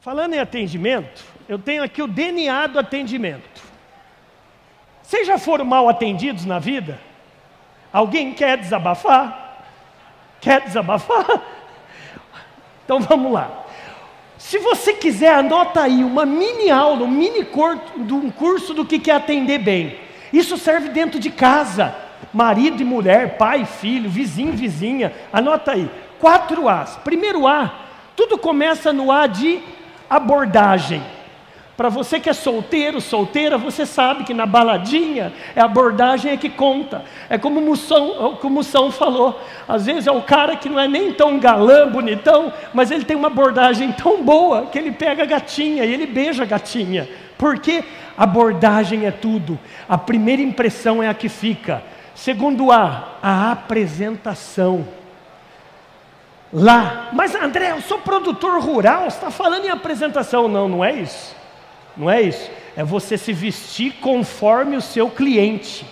Falando em atendimento, eu tenho aqui o DNA do atendimento. Vocês já foram mal atendidos na vida? Alguém quer desabafar? Quer desabafar? Então vamos lá. Se você quiser, anota aí uma mini aula, um mini curso, um curso do que é atender bem. Isso serve dentro de casa. Marido e mulher, pai, filho, vizinho, vizinha. Anota aí. Quatro A's. Primeiro A, tudo começa no A de abordagem. Para você que é solteiro, solteira, você sabe que na baladinha é a abordagem é que conta. É como o Moção, como o Moção falou. Às vezes é o cara que não é nem tão galã, bonitão, mas ele tem uma abordagem tão boa que ele pega a gatinha e ele beija a gatinha. Porque abordagem é tudo. A primeira impressão é a que fica. Segundo A, a apresentação. Lá, mas André, eu sou produtor rural, você está falando em apresentação. Não, não é isso. Não é isso. É você se vestir conforme o seu cliente.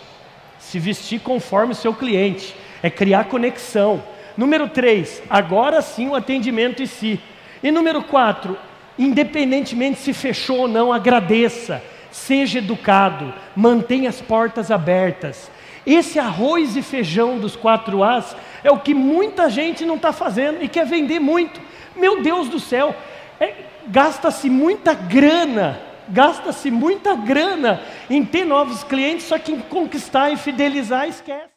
Se vestir conforme o seu cliente. É criar conexão. Número três, agora sim o atendimento em si. E número quatro, independentemente se fechou ou não, agradeça. Seja educado, mantenha as portas abertas. Esse arroz e feijão dos quatro As é o que muita gente não está fazendo e quer vender muito. Meu Deus do céu, é, gasta-se muita grana gasta-se muita grana em ter novos clientes, só que em conquistar e fidelizar esquece.